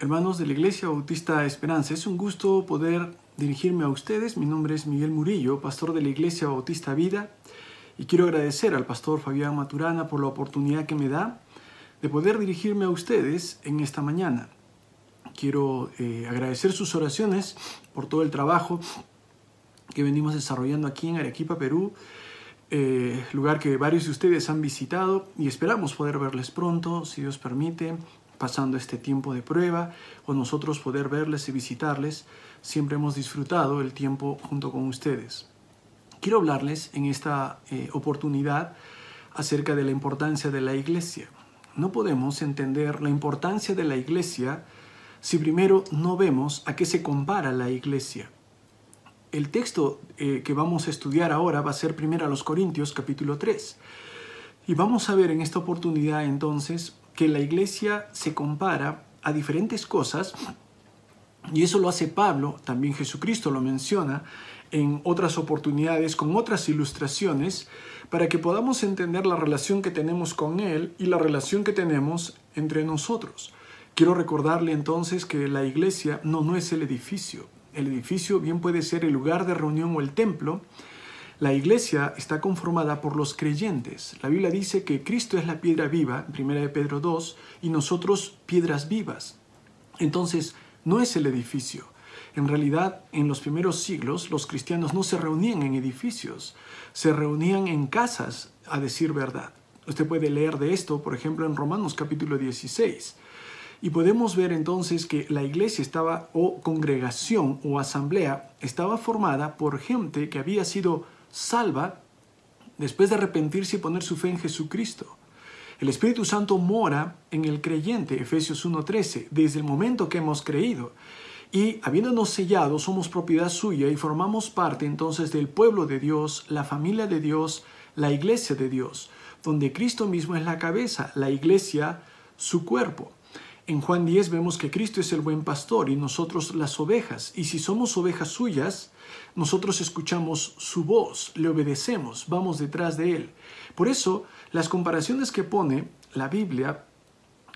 Hermanos de la Iglesia Bautista Esperanza, es un gusto poder dirigirme a ustedes. Mi nombre es Miguel Murillo, pastor de la Iglesia Bautista Vida, y quiero agradecer al pastor Fabián Maturana por la oportunidad que me da de poder dirigirme a ustedes en esta mañana. Quiero eh, agradecer sus oraciones por todo el trabajo que venimos desarrollando aquí en Arequipa, Perú, eh, lugar que varios de ustedes han visitado y esperamos poder verles pronto, si Dios permite, pasando este tiempo de prueba o nosotros poder verles y visitarles. Siempre hemos disfrutado el tiempo junto con ustedes. Quiero hablarles en esta eh, oportunidad acerca de la importancia de la iglesia. No podemos entender la importancia de la iglesia si primero no vemos a qué se compara la iglesia. El texto eh, que vamos a estudiar ahora va a ser primero a los Corintios capítulo 3. Y vamos a ver en esta oportunidad entonces que la iglesia se compara a diferentes cosas y eso lo hace Pablo, también Jesucristo lo menciona en otras oportunidades con otras ilustraciones para que podamos entender la relación que tenemos con Él y la relación que tenemos entre nosotros. Quiero recordarle entonces que la iglesia no, no es el edificio. El edificio bien puede ser el lugar de reunión o el templo, la iglesia está conformada por los creyentes. La Biblia dice que Cristo es la piedra viva, 1 de Pedro 2, y nosotros piedras vivas. Entonces, no es el edificio. En realidad, en los primeros siglos, los cristianos no se reunían en edificios, se reunían en casas, a decir verdad. Usted puede leer de esto, por ejemplo, en Romanos capítulo 16. Y podemos ver entonces que la iglesia estaba, o congregación o asamblea, estaba formada por gente que había sido salva después de arrepentirse y poner su fe en Jesucristo. El Espíritu Santo mora en el creyente, Efesios 1.13, desde el momento que hemos creído. Y habiéndonos sellado, somos propiedad suya y formamos parte entonces del pueblo de Dios, la familia de Dios, la iglesia de Dios, donde Cristo mismo es la cabeza, la iglesia su cuerpo. En Juan 10 vemos que Cristo es el buen pastor y nosotros las ovejas. Y si somos ovejas suyas, nosotros escuchamos su voz, le obedecemos, vamos detrás de él. Por eso, las comparaciones que pone la Biblia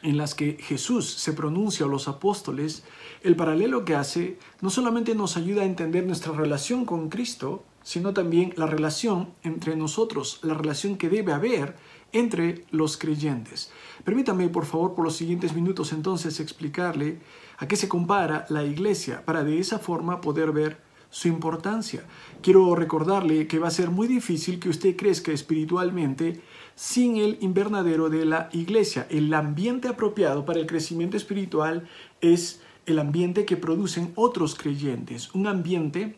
en las que Jesús se pronuncia a los apóstoles, el paralelo que hace no solamente nos ayuda a entender nuestra relación con Cristo, sino también la relación entre nosotros, la relación que debe haber entre los creyentes. Permítame, por favor, por los siguientes minutos entonces explicarle a qué se compara la iglesia para de esa forma poder ver su importancia. Quiero recordarle que va a ser muy difícil que usted crezca espiritualmente sin el invernadero de la iglesia. El ambiente apropiado para el crecimiento espiritual es el ambiente que producen otros creyentes, un ambiente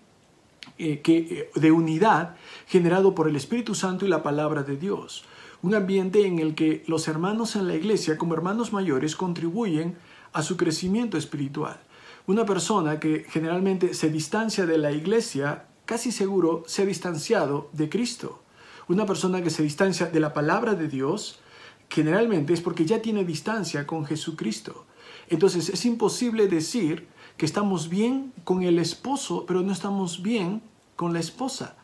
eh, que, eh, de unidad generado por el Espíritu Santo y la palabra de Dios un ambiente en el que los hermanos en la iglesia como hermanos mayores contribuyen a su crecimiento espiritual. Una persona que generalmente se distancia de la iglesia, casi seguro se ha distanciado de Cristo. Una persona que se distancia de la palabra de Dios, generalmente es porque ya tiene distancia con Jesucristo. Entonces es imposible decir que estamos bien con el esposo, pero no estamos bien con la esposa.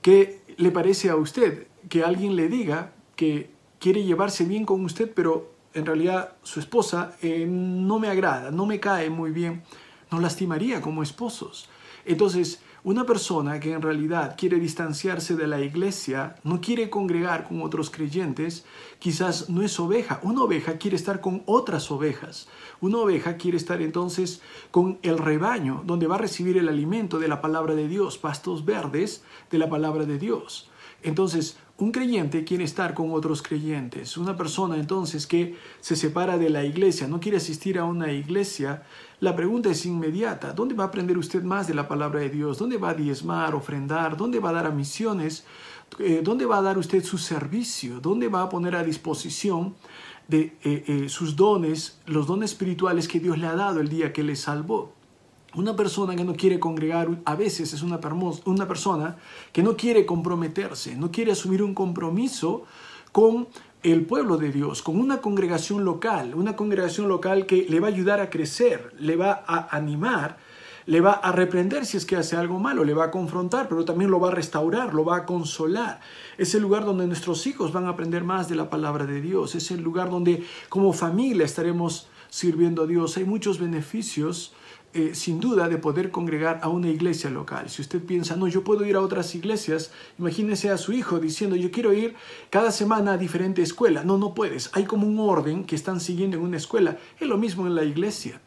¿Qué le parece a usted que alguien le diga que quiere llevarse bien con usted, pero en realidad su esposa eh, no me agrada, no me cae muy bien, nos lastimaría como esposos. Entonces, una persona que en realidad quiere distanciarse de la iglesia, no quiere congregar con otros creyentes, quizás no es oveja. Una oveja quiere estar con otras ovejas. Una oveja quiere estar entonces con el rebaño, donde va a recibir el alimento de la palabra de Dios, pastos verdes de la palabra de Dios. Entonces, un creyente quiere estar con otros creyentes. Una persona entonces que se separa de la iglesia, no quiere asistir a una iglesia, la pregunta es inmediata. ¿Dónde va a aprender usted más de la palabra de Dios? ¿Dónde va a diezmar, ofrendar? ¿Dónde va a dar a misiones? Eh, ¿Dónde va a dar usted su servicio? ¿Dónde va a poner a disposición de eh, eh, sus dones, los dones espirituales que Dios le ha dado el día que le salvó? Una persona que no quiere congregar a veces es una, una persona que no quiere comprometerse, no quiere asumir un compromiso con el pueblo de Dios, con una congregación local, una congregación local que le va a ayudar a crecer, le va a animar, le va a reprender si es que hace algo malo, le va a confrontar, pero también lo va a restaurar, lo va a consolar. Es el lugar donde nuestros hijos van a aprender más de la palabra de Dios, es el lugar donde como familia estaremos sirviendo a Dios. Hay muchos beneficios eh, sin duda de poder congregar a una iglesia local. Si usted piensa, no, yo puedo ir a otras iglesias, imagínese a su hijo diciendo, yo quiero ir cada semana a diferente escuela. No, no puedes. Hay como un orden que están siguiendo en una escuela. Es lo mismo en la iglesia.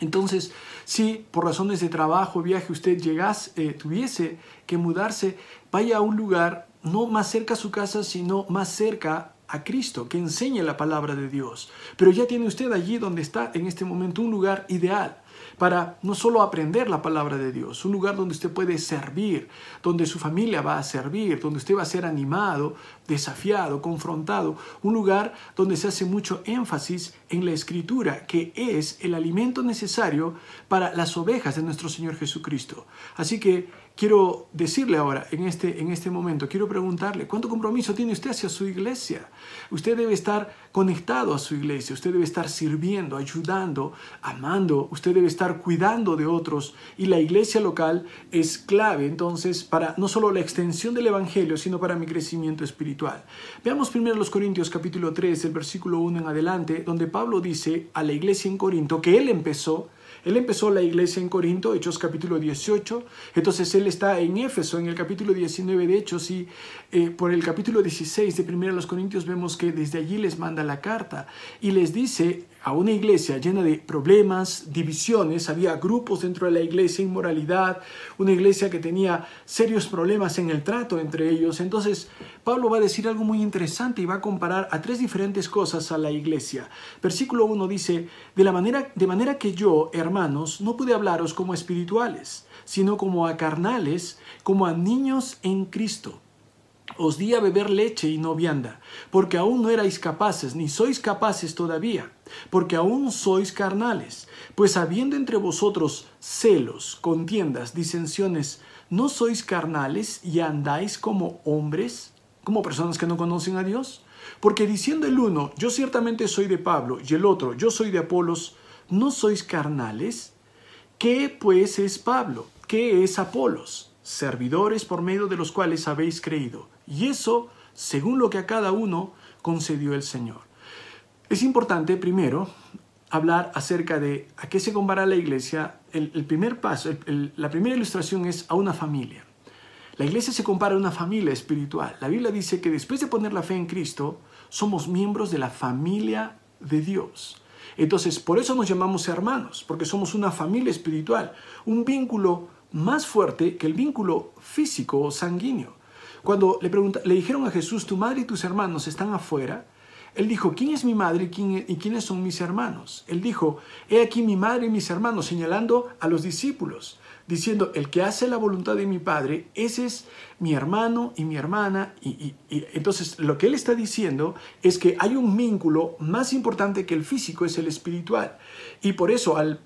Entonces, si por razones de trabajo, viaje, usted llegase, eh, tuviese que mudarse, vaya a un lugar no más cerca a su casa, sino más cerca a Cristo, que enseñe la palabra de Dios. Pero ya tiene usted allí donde está en este momento un lugar ideal para no solo aprender la palabra de Dios, un lugar donde usted puede servir, donde su familia va a servir, donde usted va a ser animado, desafiado, confrontado, un lugar donde se hace mucho énfasis en la escritura, que es el alimento necesario para las ovejas de nuestro Señor Jesucristo. Así que quiero decirle ahora, en este, en este momento, quiero preguntarle, ¿cuánto compromiso tiene usted hacia su iglesia? Usted debe estar conectado a su iglesia, usted debe estar sirviendo, ayudando, amando, usted debe estar cuidando de otros y la iglesia local es clave entonces para no solo la extensión del Evangelio, sino para mi crecimiento espiritual. Veamos primero los Corintios capítulo 3, el versículo 1 en adelante, donde Pablo dice a la iglesia en Corinto que él empezó, él empezó la iglesia en Corinto, Hechos capítulo 18, entonces él está en Éfeso, en el capítulo 19 de Hechos, y eh, por el capítulo 16 de 1 los Corintios vemos que desde allí les manda la carta y les dice a una iglesia llena de problemas, divisiones, había grupos dentro de la iglesia, inmoralidad, una iglesia que tenía serios problemas en el trato entre ellos. Entonces, Pablo va a decir algo muy interesante y va a comparar a tres diferentes cosas a la iglesia. Versículo 1 dice, de, la manera, de manera que yo, hermanos, no pude hablaros como espirituales, sino como a carnales, como a niños en Cristo os di a beber leche y no vianda, porque aún no erais capaces, ni sois capaces todavía, porque aún sois carnales. Pues habiendo entre vosotros celos, contiendas, disensiones, ¿no sois carnales y andáis como hombres, como personas que no conocen a Dios? Porque diciendo el uno, yo ciertamente soy de Pablo, y el otro, yo soy de Apolos, ¿no sois carnales? ¿Qué pues es Pablo? ¿Qué es Apolos? Servidores por medio de los cuales habéis creído y eso según lo que a cada uno concedió el Señor. Es importante primero hablar acerca de a qué se compara la iglesia. El, primer paso, la primera ilustración es a una familia. La iglesia se compara a una familia espiritual. La Biblia dice que después de poner la fe en Cristo, somos miembros de la familia de Dios. Entonces, por eso nos llamamos hermanos, porque somos una familia espiritual, un vínculo más fuerte que el vínculo físico o sanguíneo. Cuando le, le dijeron a Jesús, tu madre y tus hermanos están afuera, él dijo, ¿quién es mi madre y, y quiénes son mis hermanos? Él dijo, he aquí mi madre y mis hermanos, señalando a los discípulos, diciendo, el que hace la voluntad de mi Padre, ese es mi hermano y mi hermana. y, entonces lo que él está diciendo es que hay un vínculo más importante que el físico, es el espiritual. Y por eso al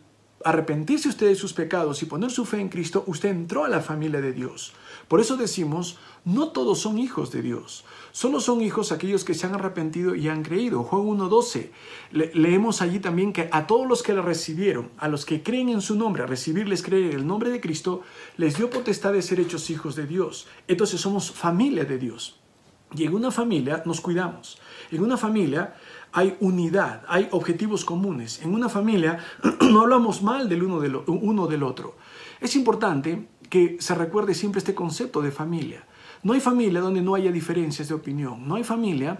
arrepentirse usted de sus pecados y poner su fe en Cristo, usted entró a la familia de Dios. Por eso decimos, no todos son hijos de Dios. Solo son hijos aquellos que se han arrepentido y han creído. Juan 1.12. leemos allí también que a todos los que le recibieron, a los que creen en su nombre, a recibirles creer en el nombre de Cristo, les dio potestad de ser hechos hijos de Dios. Entonces somos familia de Dios. Y en una familia nos cuidamos. En una familia hay unidad, hay objetivos comunes. En una familia no hablamos mal del uno del, del otro. Es importante que se recuerde siempre este concepto de familia. No hay familia donde no haya diferencias de opinión. No hay familia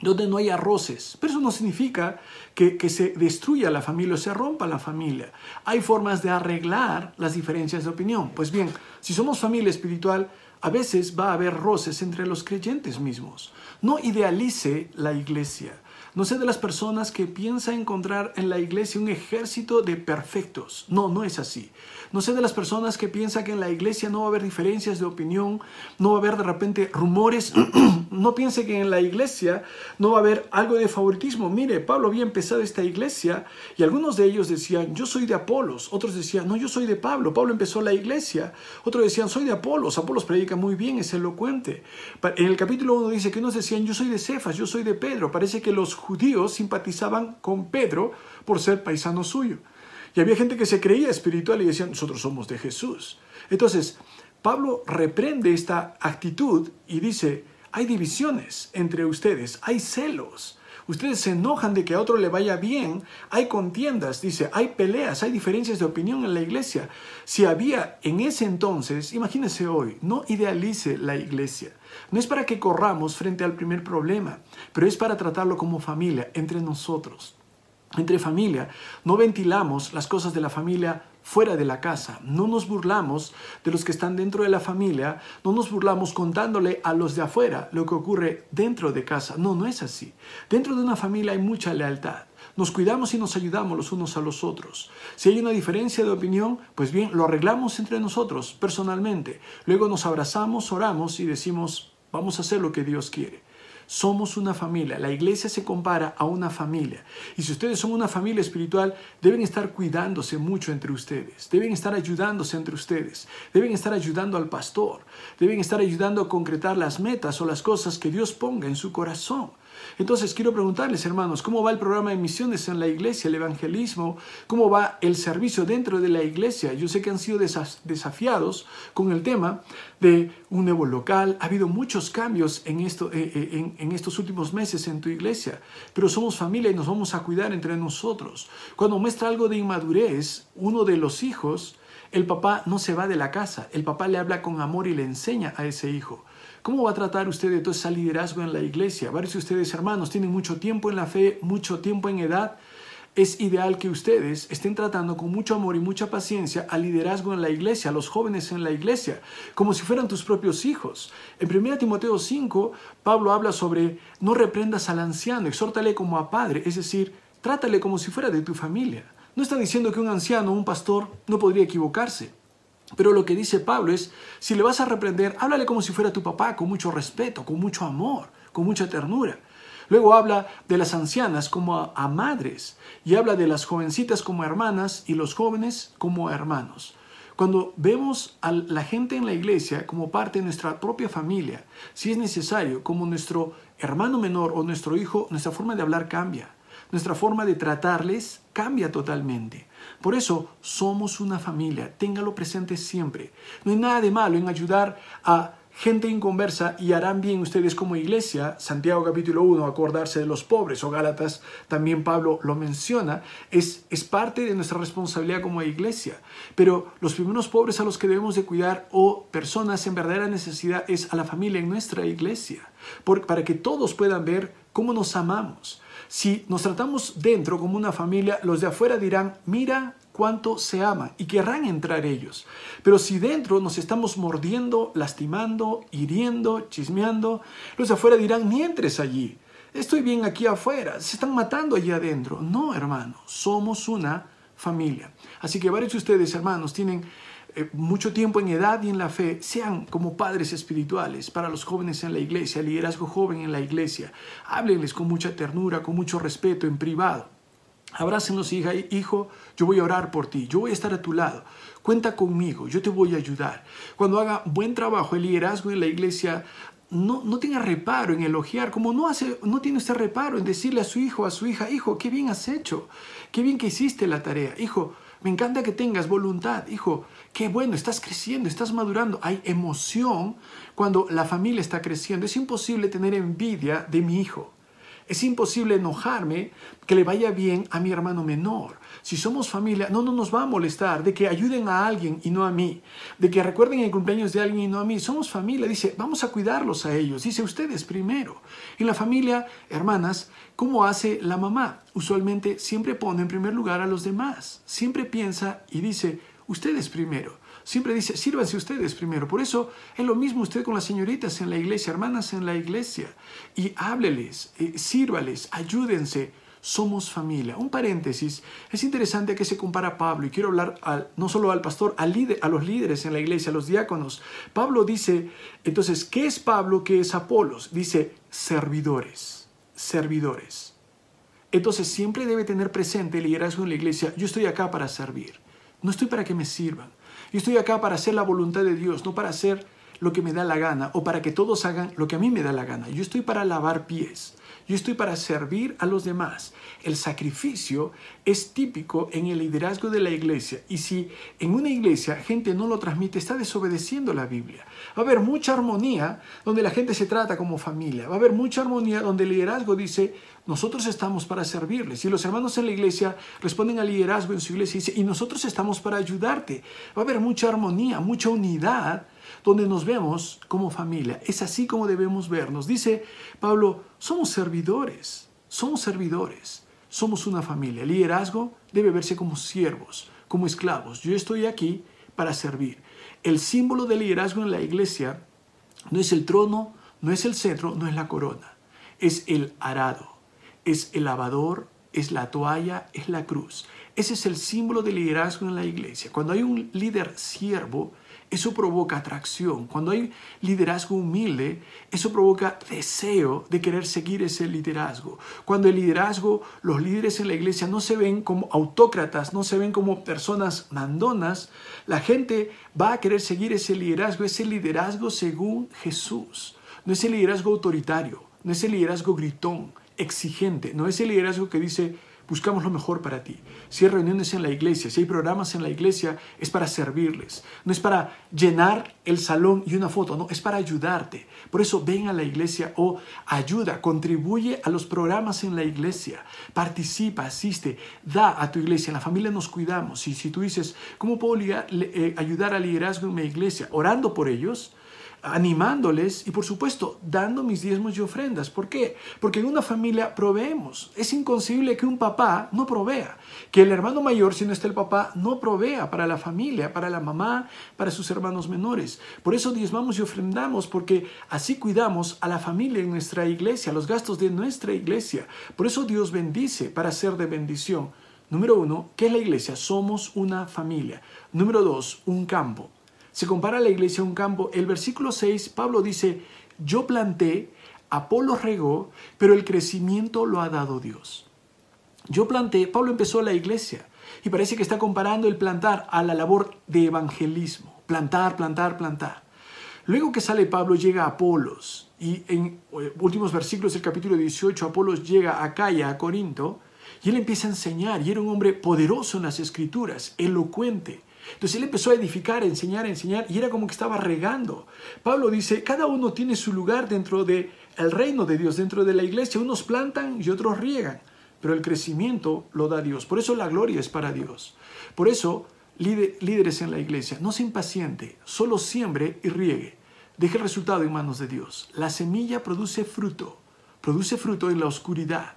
donde no haya roces. Pero eso no significa que, se destruya la familia o se rompa la familia. Hay formas de arreglar las diferencias de opinión. Pues bien, si somos familia espiritual, a veces va a haber roces entre los creyentes mismos. No idealice la iglesia. No sé de las personas que piensa encontrar en la iglesia un ejército de perfectos. No, no es así. No sé de las personas que piensan que en la iglesia no va a haber diferencias de opinión, no va a haber de repente rumores. no piense que en la iglesia no va a haber algo de favoritismo. Mire, Pablo había empezado esta iglesia y algunos de ellos decían, yo soy de Apolos. Otros decían, no, yo soy de Pablo. Pablo empezó la iglesia. Otros decían, soy de Apolos. Apolos predica muy bien, es elocuente. En el capítulo 1 dice que unos decían, yo soy de Cefas, yo soy de Pedro. Parece que los judíos simpatizaban con Pedro por ser paisano suyo. Y había gente que se creía espiritual y decían, nosotros somos de Jesús. Entonces, Pablo reprende esta actitud y dice, hay divisiones entre ustedes, hay celos. Ustedes se enojan de que a otro le vaya bien. Hay contiendas, dice, hay peleas, hay diferencias de opinión en la iglesia. Si había en ese entonces, imagínese hoy, no idealice la iglesia. No es para que corramos frente al primer problema, pero es para tratarlo como familia, entre nosotros. Entre familia, no ventilamos las cosas de la familia fuera de la casa. No nos burlamos de los que están dentro de la familia, no nos burlamos contándole a los de afuera lo que ocurre dentro de casa. No, no es así. Dentro de una familia hay mucha lealtad. Nos cuidamos y nos ayudamos los unos a los otros. Si hay una diferencia de opinión, pues bien, lo arreglamos entre nosotros, personalmente. Luego nos abrazamos, oramos y decimos, vamos a hacer lo que Dios quiere. Somos una familia. La iglesia se compara a una familia. Y si ustedes son una familia espiritual, deben estar cuidándose mucho entre ustedes. Deben estar ayudándose entre ustedes. Deben estar ayudando al pastor. Deben estar ayudando a concretar las metas o las cosas que Dios ponga en su corazón. Entonces quiero preguntarles, hermanos, ¿cómo va el programa de misiones en la iglesia, el evangelismo? ¿Cómo va el servicio dentro de la iglesia? Yo sé que han sido desafiados con el tema de un nuevo local. Ha habido muchos cambios eh, eh, en estos últimos meses en tu iglesia, pero somos familia y nos vamos a cuidar entre nosotros. Cuando muestra algo de inmadurez, uno de los hijos, el papá no se va de la casa, el papá le habla con amor y le enseña a ese hijo. ¿Cómo va a tratar usted de todo ese liderazgo en la iglesia? Varios de ustedes, hermanos, tienen mucho tiempo en la fe, mucho tiempo en edad. Es ideal que ustedes estén tratando con mucho amor y mucha paciencia al liderazgo en la iglesia, a los jóvenes en la iglesia, como si fueran tus propios hijos. En 1 Timoteo 5, Pablo habla sobre no reprendas al anciano, exhórtale como a padre, es decir, trátale como si fuera de tu familia. No está diciendo que un anciano o un pastor no podría equivocarse. Pero lo que dice Pablo es, si le vas a reprender, háblale como si fuera tu papá, con mucho respeto, con mucho amor, con mucha ternura. Luego habla de las ancianas como a, madres y habla de las jovencitas como hermanas y los jóvenes como hermanos. Cuando vemos a la gente en la iglesia como parte de nuestra propia familia, si es necesario, como nuestro hermano menor o nuestro hijo, nuestra forma de hablar cambia, nuestra forma de tratarles cambia totalmente. Por eso somos una familia, téngalo presente siempre. No hay nada de malo en ayudar a gente inconversa y harán bien ustedes como iglesia, Santiago capítulo 1, acordarse de los pobres, o Gálatas, también Pablo lo menciona, es, es parte de nuestra responsabilidad como iglesia. Pero los primeros pobres a los que debemos de cuidar o personas en verdadera necesidad es a la familia en nuestra iglesia, para que todos puedan ver cómo nos amamos. Si nos tratamos dentro como una familia, los de afuera dirán, mira cuánto se aman y querrán entrar ellos. Pero si dentro nos estamos mordiendo, lastimando, hiriendo, chismeando, los de afuera dirán, ni entres allí. Estoy bien aquí afuera, se están matando allí adentro. No, hermano, somos una familia. Así que varios de ustedes, hermanos, tienen eh, mucho tiempo en edad y en la fe, sean como padres espirituales para los jóvenes en la iglesia, liderazgo joven en la iglesia. Háblenles con mucha ternura, con mucho respeto en privado. Abrácenlos, hija, hijo, yo voy a orar por ti, yo voy a estar a tu lado. Cuenta conmigo, yo te voy a ayudar. Cuando haga buen trabajo el liderazgo en la iglesia, no, no tenga reparo en elogiar, como no, hace, no tiene usted reparo en decirle a su hijo, a su hija, hijo, qué bien has hecho, qué bien que hiciste la tarea, hijo, me encanta que tengas voluntad, hijo, Qué bueno, estás creciendo, estás madurando. Hay emoción cuando la familia está creciendo. Es imposible tener envidia de mi hijo. Es imposible enojarme que le vaya bien a mi hermano menor. Si somos familia, no, no nos va a molestar de que ayuden a alguien y no a mí, de que recuerden el cumpleaños de alguien y no a mí. Somos familia, dice, vamos a cuidarlos a ellos, dice ustedes primero. En la familia, hermanas, ¿cómo hace la mamá? Usualmente siempre pone en primer lugar a los demás, siempre piensa y dice, ustedes primero. Siempre dice, sírvanse ustedes primero. Por eso es lo mismo usted con las señoritas en la iglesia, hermanas en la iglesia. Y hábleles, eh, sírvales, ayúdense. Somos familia. Un paréntesis, es interesante que se compara Pablo, y quiero hablar no solo al pastor, al líder, a los líderes en la iglesia, a los diáconos. Pablo dice, entonces, ¿qué es Pablo? ¿Qué es Apolos? Dice, servidores, servidores. Entonces siempre debe tener presente el liderazgo en la iglesia, yo estoy acá para servir. No estoy para que me sirvan. Yo estoy acá para hacer la voluntad de Dios, no para hacer lo que me da la gana o para que todos hagan lo que a mí me da la gana. Yo estoy para lavar pies. Yo estoy para servir a los demás. El sacrificio es típico en el liderazgo de la iglesia. Y si en una iglesia gente no lo transmite, está desobedeciendo la Biblia. Va a haber mucha armonía donde la gente se trata como familia. Va a haber mucha armonía donde el liderazgo dice, nosotros estamos para servirles. Y los hermanos en la iglesia responden al liderazgo en su iglesia y dicen, y nosotros estamos para ayudarte. Va a haber mucha armonía, mucha unidad donde nos vemos como familia. Es así como debemos vernos. Dice Pablo, somos servidores, somos servidores, somos una familia. El liderazgo debe verse como siervos, como esclavos. Yo estoy aquí para servir. El símbolo del liderazgo en la iglesia no es el trono, no es el cetro, no es la corona. Es el arado, es el lavador, es la toalla, es la cruz. Ese es el símbolo del liderazgo en la iglesia. Cuando hay un líder siervo, eso provoca atracción. Cuando hay liderazgo humilde, eso provoca deseo de querer seguir ese liderazgo. Cuando el liderazgo, los líderes en la iglesia no se ven como autócratas, no se ven como personas mandonas, la gente va a querer seguir ese liderazgo, ese liderazgo según Jesús. No es el liderazgo autoritario, no es el liderazgo gritón, exigente, no es el liderazgo que dice, buscamos lo mejor para ti. Si hay reuniones en la iglesia, si hay programas en la iglesia, es para servirles. No es para llenar el salón y una foto, no, es para ayudarte. Por eso ven a la iglesia o ayuda, contribuye a los programas en la iglesia, participa, asiste, da a tu iglesia. En la familia nos cuidamos. Y si tú dices, ¿cómo puedo eh, ayudar al liderazgo en mi iglesia? Orando por ellos, animándoles y por supuesto dando mis diezmos y ofrendas. ¿Por qué? Porque en una familia proveemos. Es inconcebible que un papá no provea, que el hermano mayor, si no está el papá, no provea para la familia, para la mamá, para sus hermanos menores. Por eso diezmamos y ofrendamos, porque así cuidamos a la familia en nuestra iglesia, los gastos de nuestra iglesia. Por eso Dios bendice para ser de bendición. Número uno, ¿qué es la iglesia? Somos una familia. Número dos, un campo se compara la iglesia a un campo. El versículo 6, Pablo dice, yo planté, Apolo regó, pero el crecimiento lo ha dado Dios. Yo planté, Pablo empezó la iglesia y parece que está comparando el plantar a la labor de evangelismo. Plantar, plantar, plantar. Luego que sale Pablo llega a Apolos y en eh, últimos versículos del capítulo 18 Apolos llega a Calla, a Corinto, y él empieza a enseñar y era un hombre poderoso en las escrituras, elocuente. Entonces él empezó a edificar, a enseñar, a enseñar y era como que estaba regando. Pablo dice, cada uno tiene su lugar dentro del el reino de Dios, dentro de la iglesia. Unos plantan y otros riegan, pero el crecimiento lo da Dios. Por eso la gloria es para Dios. Por eso, líderes en la iglesia, no se impaciente, solo siembre y riegue. Deje el resultado en manos de Dios. La semilla produce fruto, produce fruto en la oscuridad.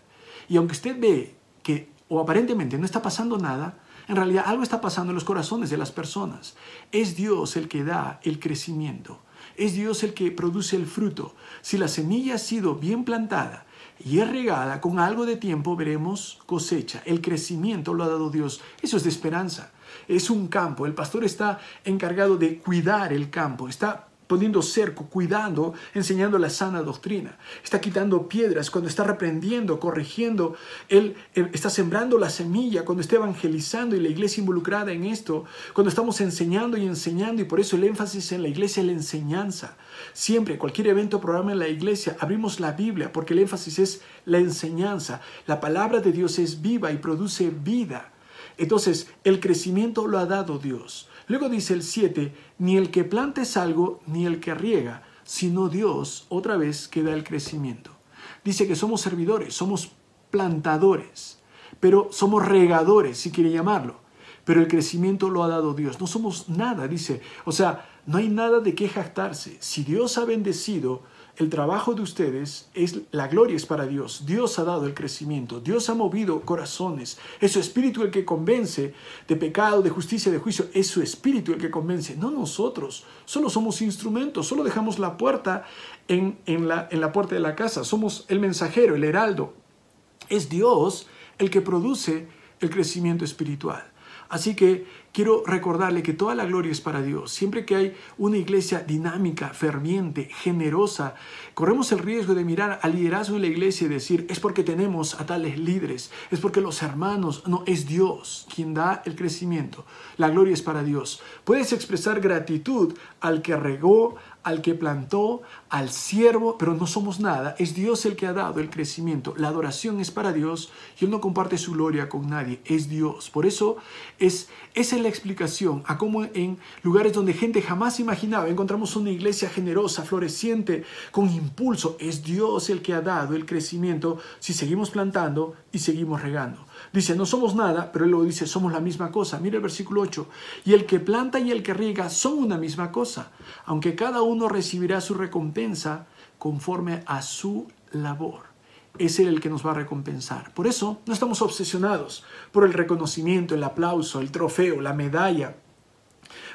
Y aunque usted ve que o aparentemente no está pasando nada, en realidad algo está pasando en los corazones de las personas. Es Dios el que da el crecimiento. Es Dios el que produce el fruto. Si la semilla ha sido bien plantada y es regada con algo de tiempo, veremos cosecha. El crecimiento lo ha dado Dios. Eso es de esperanza. Es un campo. El pastor está encargado de cuidar el campo. Está poniendo cerco, cuidando, enseñando la sana doctrina. Está quitando piedras cuando está reprendiendo, corrigiendo. Él, está sembrando la semilla cuando está evangelizando y la iglesia involucrada en esto. Cuando estamos enseñando y enseñando y por eso el énfasis en la iglesia es la enseñanza. Siempre, cualquier evento o programa en la iglesia, abrimos la Biblia porque el énfasis es la enseñanza. La palabra de Dios es viva y produce vida. Entonces, el crecimiento lo ha dado Dios. Luego dice el 7, ni el que planta es algo, ni el que riega, sino Dios, otra vez, que da el crecimiento. Dice que somos servidores, somos plantadores, pero somos regadores, si quiere llamarlo. Pero el crecimiento lo ha dado Dios. No somos nada, dice. O sea, no hay nada de qué jactarse. Si Dios ha bendecido, el trabajo de ustedes es la gloria es para Dios. Dios ha dado el crecimiento, Dios ha movido corazones. Es su espíritu el que convence de pecado, de justicia, de juicio. Es su espíritu el que convence, no nosotros. Solo somos instrumentos, solo dejamos la puerta en, la, en la puerta de la casa. Somos el mensajero, el heraldo. Es Dios el que produce el crecimiento espiritual. Así que quiero recordarle que toda la gloria es para Dios. Siempre que hay una iglesia dinámica, ferviente, generosa, corremos el riesgo de mirar al liderazgo en la iglesia y decir, es porque tenemos a tales líderes, es porque los hermanos, no, es Dios quien da el crecimiento. La gloria es para Dios. Puedes expresar gratitud al que regó, al que plantó, al siervo, pero no somos nada. Es Dios el que ha dado el crecimiento. La adoración es para Dios y Él no comparte su gloria con nadie. Es Dios. Por eso es, esa la explicación a cómo en lugares donde gente jamás imaginaba encontramos una iglesia generosa, floreciente, con impulso. Es Dios el que ha dado el crecimiento si seguimos plantando y seguimos regando. Dice, no somos nada, pero él luego dice, somos la misma cosa. Mira el versículo 8. Y el que planta y el que riega son una misma cosa, aunque cada uno recibirá su recompensa conforme a su labor. Es él el que nos va a recompensar. Por eso no estamos obsesionados por el reconocimiento, el aplauso, el trofeo, la medalla,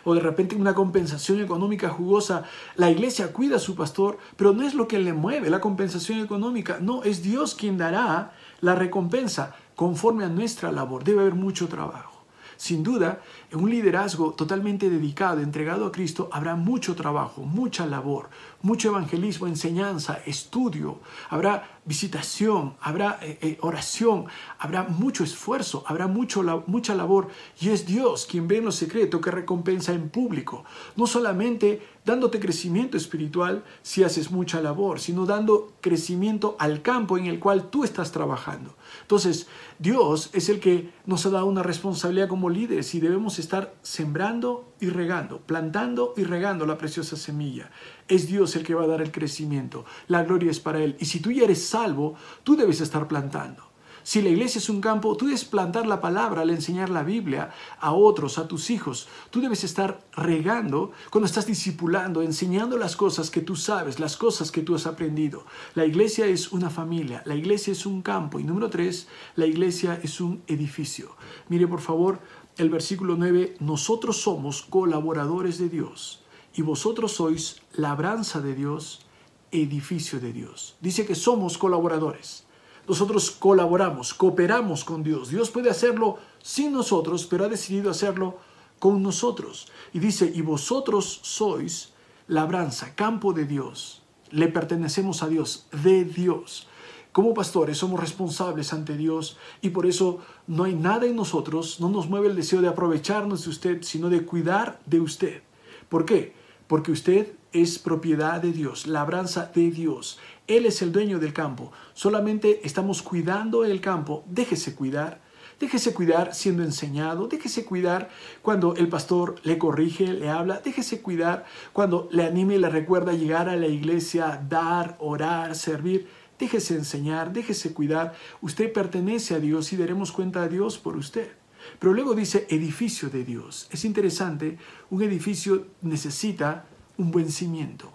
o de repente una compensación económica jugosa. La iglesia cuida a su pastor, pero no es lo que le mueve la compensación económica. No, es Dios quien dará la recompensa conforme a nuestra labor. Debe haber mucho trabajo. Sin duda, en un liderazgo totalmente dedicado, entregado a Cristo, habrá mucho trabajo, mucha labor, mucho evangelismo, enseñanza, estudio, habrá visitación, habrá eh, eh, oración, habrá mucho esfuerzo, habrá mucho, mucha labor y es Dios quien ve en lo secreto que recompensa en público, no solamente dándote crecimiento espiritual si haces mucha labor, sino dando crecimiento al campo en el cual tú estás trabajando. Entonces, Dios es el que nos ha dado una responsabilidad como líderes y debemos estar sembrando y regando, plantando y regando la preciosa semilla. Es Dios el que va a dar el crecimiento. La gloria es para Él. Y si tú ya eres salvo, tú debes estar plantando. Si la iglesia es un campo, tú debes plantar la palabra al enseñar la Biblia a otros, a tus hijos. Tú debes estar regando cuando estás discipulando, enseñando las cosas que tú sabes, las cosas que tú has aprendido. La iglesia es una familia, la iglesia es un campo. Y número tres, la iglesia es un edificio. Mire por favor el versículo 9, nosotros somos colaboradores de Dios y vosotros sois labranza de Dios, edificio de Dios. Dice que somos colaboradores. Nosotros colaboramos, cooperamos con Dios. Dios puede hacerlo sin nosotros, pero ha decidido hacerlo con nosotros. Y dice, y vosotros sois labranza, campo de Dios. Le pertenecemos a Dios, de Dios. Como pastores somos responsables ante Dios y por eso no hay nada en nosotros, no nos mueve el deseo de aprovecharnos de usted, sino de cuidar de usted. ¿Por qué? Porque usted es propiedad de Dios, labranza de Dios. Él es el dueño del campo. Solamente estamos cuidando el campo. Déjese cuidar. Déjese cuidar siendo enseñado, déjese cuidar cuando el pastor le corrige, le habla, déjese cuidar cuando le anime y le recuerda llegar a la iglesia, dar, orar, servir. Déjese enseñar, déjese cuidar. Usted pertenece a Dios y daremos cuenta a Dios por usted. Pero luego dice edificio de Dios. Es interesante, un edificio necesita un buen cimiento.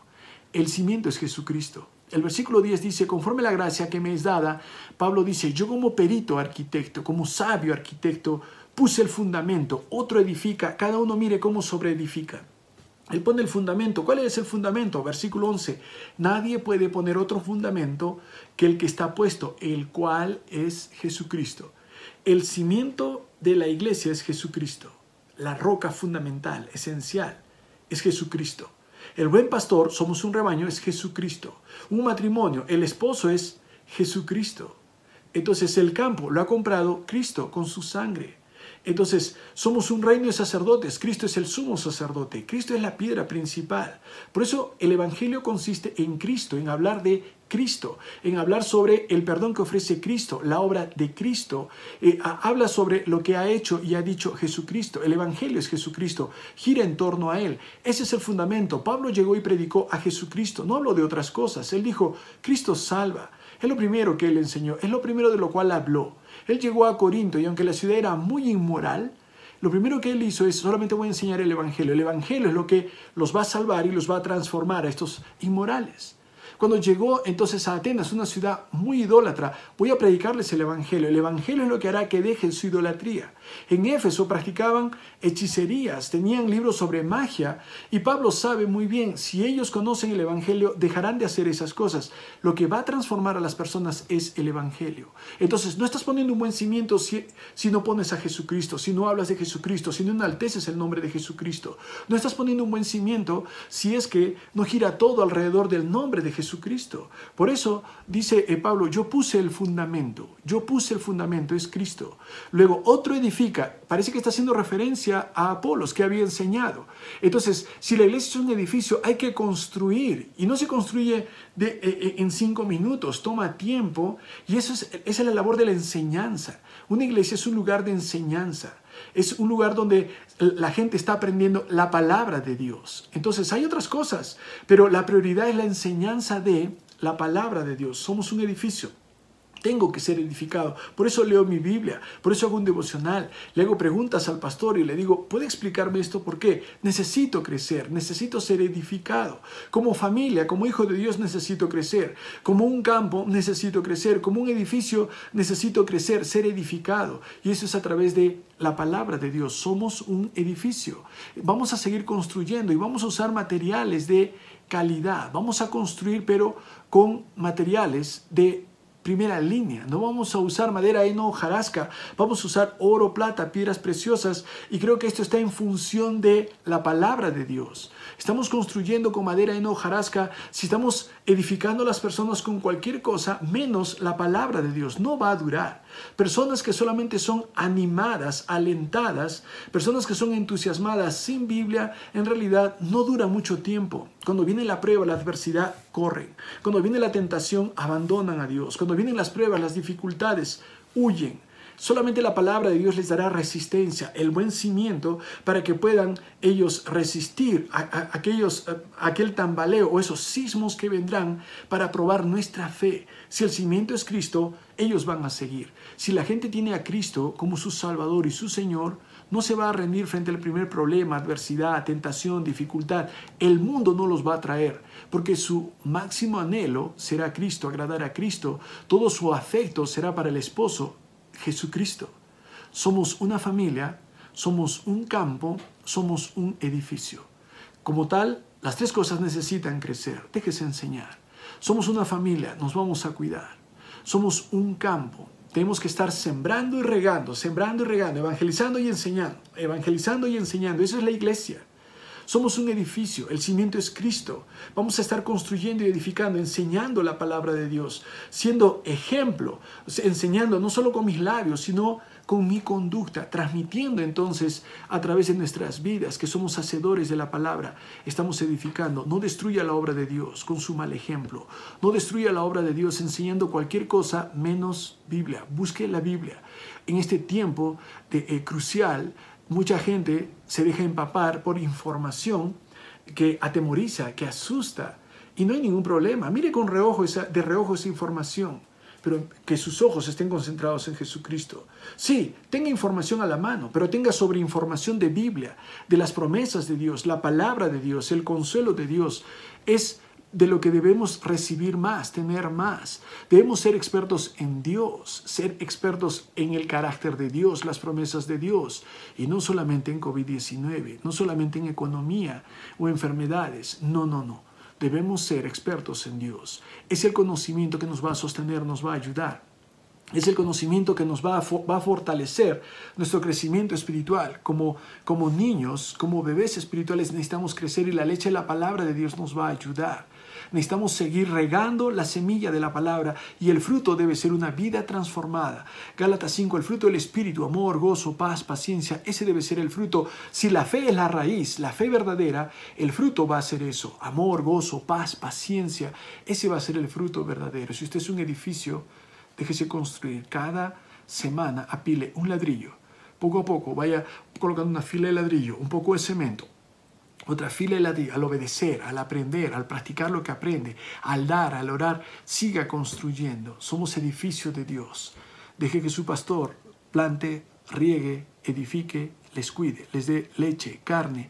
El cimiento es Jesucristo. El versículo 10 dice, conforme la gracia que me es dada, Pablo dice, yo como perito arquitecto, como sabio arquitecto, puse el fundamento, otro edifica, cada uno mire cómo sobreedifica. Él pone el fundamento. ¿Cuál es el fundamento? Versículo 11. Nadie puede poner otro fundamento que el que está puesto, el cual es Jesucristo. El cimiento de la iglesia es Jesucristo. La roca fundamental, esencial, es Jesucristo. El buen pastor, somos un rebaño, es Jesucristo. Un matrimonio, el esposo es Jesucristo. Entonces el campo lo ha comprado Cristo con su sangre. Entonces, somos un reino de sacerdotes. Cristo es el sumo sacerdote. Cristo es la piedra principal. Por eso el Evangelio consiste en Cristo, en hablar de Cristo, en hablar sobre el perdón que ofrece Cristo, la obra de Cristo. Eh, habla sobre lo que ha hecho y ha dicho Jesucristo. El Evangelio es Jesucristo, gira en torno a Él. Ese es el fundamento. Pablo llegó y predicó a Jesucristo. No habló de otras cosas. Él dijo, Cristo salva. Es lo primero que él enseñó, es lo primero de lo cual habló. Él llegó a Corinto y aunque la ciudad era muy inmoral, lo primero que él hizo es solamente voy a enseñar el Evangelio. El Evangelio es lo que los va a salvar y los va a transformar a estos inmorales. Cuando llegó entonces a Atenas, una ciudad muy idólatra, voy a predicarles el Evangelio. El Evangelio es lo que hará que dejen su idolatría. En Éfeso practicaban hechicerías, tenían libros sobre magia y Pablo sabe muy bien, si ellos conocen el Evangelio, dejarán de hacer esas cosas. Lo que va a transformar a las personas es el Evangelio. Entonces, no estás poniendo un buen cimiento si, si no pones a Jesucristo, si no hablas de Jesucristo, si no enalteces el nombre de Jesucristo. No estás poniendo un buen cimiento si es que no gira todo alrededor del nombre de Jesucristo. Por eso dice eh, Pablo, yo puse el fundamento, yo puse el fundamento, es Cristo. Luego otro parece que está haciendo referencia a Apolos que había enseñado. Entonces, si la iglesia es un edificio, hay que construir y no se construye eh, eh, en cinco minutos, toma tiempo y eso es, es la labor de la enseñanza. Una iglesia es un lugar de enseñanza. Es un lugar donde la gente está aprendiendo la palabra de Dios. Entonces hay otras cosas, pero la prioridad es la enseñanza de la palabra de Dios. Somos un edificio. Tengo que ser edificado. Por eso leo mi Biblia, por eso hago un devocional. Le hago preguntas al pastor y le digo, ¿puede explicarme esto? ¿Por qué? Necesito crecer, necesito ser edificado. Como familia, como hijo de Dios necesito crecer. Como un campo necesito crecer. Como un edificio necesito crecer, ser edificado. Y eso es a través de la palabra de Dios. Somos un edificio. Vamos a seguir construyendo y vamos a usar materiales de calidad. Vamos a construir, pero con materiales de primera línea. No vamos a usar madera heno jarasca, vamos a usar oro, plata, piedras preciosas y creo que esto está en función de la palabra de Dios. Estamos construyendo con madera heno jarasca, si estamos edificando a las personas con cualquier cosa menos la palabra de Dios, no va a durar. Personas que solamente son animadas, alentadas, personas que son entusiasmadas sin Biblia, en realidad no dura mucho tiempo. Cuando viene la prueba, la adversidad, corren. Cuando viene la tentación, abandonan a Dios. Cuando vienen las pruebas, las dificultades, huyen. Solamente la palabra de Dios les dará resistencia, el buen cimiento para que puedan ellos resistir a, aquel tambaleo o esos sismos que vendrán para probar nuestra fe. Si el cimiento es Cristo, ellos van a seguir. Si la gente tiene a Cristo como su Salvador y su Señor, no se va a rendir frente al primer problema, adversidad, tentación, dificultad. El mundo no los va a traer, porque su máximo anhelo será Cristo, agradar a Cristo. Todo su afecto será para el esposo, Jesucristo. Somos una familia, somos un campo, somos un edificio. Como tal, las tres cosas necesitan crecer. Déjese enseñar. Somos una familia, nos vamos a cuidar. Somos un campo, tenemos que estar sembrando y regando, sembrando y regando, evangelizando y enseñando, evangelizando y enseñando. Eso es la iglesia. Somos un edificio, el cimiento es Cristo. Vamos a estar construyendo y edificando, enseñando la palabra de Dios, siendo ejemplo, enseñando no solo con mis labios, sino con mi conducta, transmitiendo entonces a través de nuestras vidas que somos hacedores de la palabra, estamos edificando. No destruya la obra de Dios con su mal ejemplo. No destruya la obra de Dios enseñando cualquier cosa menos Biblia. Busque la Biblia. En este tiempo de, eh, crucial, mucha gente se deja empapar por información que atemoriza, que asusta. Y no hay ningún problema. Mire con reojo esa, de reojo esa información pero que sus ojos estén concentrados en Jesucristo. Sí, tenga información a la mano, pero tenga sobre información de Biblia, de las promesas de Dios, la palabra de Dios, el consuelo de Dios. Es de lo que debemos recibir más, tener más. Debemos ser expertos en Dios, ser expertos en el carácter de Dios, las promesas de Dios, y no solamente en COVID-19, no solamente en economía o enfermedades. No, no, no. Debemos ser expertos en Dios. Es el conocimiento que nos va a sostener, nos va a ayudar. Es el conocimiento que nos va a, va a fortalecer nuestro crecimiento espiritual. Como, como niños, como bebés espirituales necesitamos crecer y la leche de la palabra de Dios nos va a ayudar. Necesitamos seguir regando la semilla de la palabra y el fruto debe ser una vida transformada. Gálatas 5, el fruto del Espíritu, amor, gozo, paz, paciencia, ese debe ser el fruto. Si la fe es la raíz, la fe verdadera, el fruto va a ser eso, amor, gozo, paz, paciencia, ese va a ser el fruto verdadero. Si usted es un edificio, déjese construir. Cada semana apile un ladrillo. Poco a poco vaya colocando una fila de ladrillo, un poco de cemento, otra fila al obedecer, al aprender, al practicar lo que aprende, al dar, al orar, siga construyendo. Somos edificio de Dios. Deje que su pastor plante, riegue, edifique, les cuide, les dé leche, carne.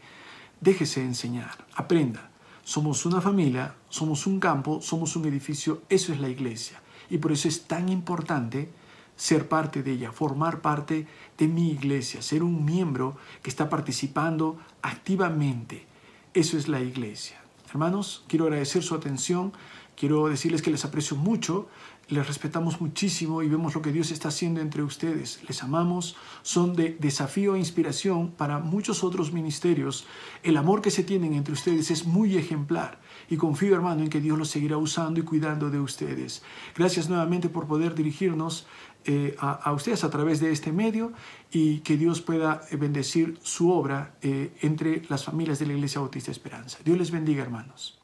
Déjese enseñar, aprenda. Somos una familia, somos un campo, somos un edificio, eso es la iglesia. Y por eso es tan importante ser parte de ella, formar parte de mi iglesia, ser un miembro que está participando activamente. Eso es la iglesia. Hermanos, quiero agradecer su atención, quiero decirles que les aprecio mucho, les respetamos muchísimo y vemos lo que Dios está haciendo entre ustedes. Les amamos, son de desafío e inspiración para muchos otros ministerios. El amor que se tienen entre ustedes es muy ejemplar y confío, hermano, en que Dios los seguirá usando y cuidando de ustedes. Gracias nuevamente por poder dirigirnos eh, a, ustedes a través de este medio y que Dios pueda bendecir su obra eh, entre las familias de la Iglesia Bautista Esperanza. Dios les bendiga, hermanos.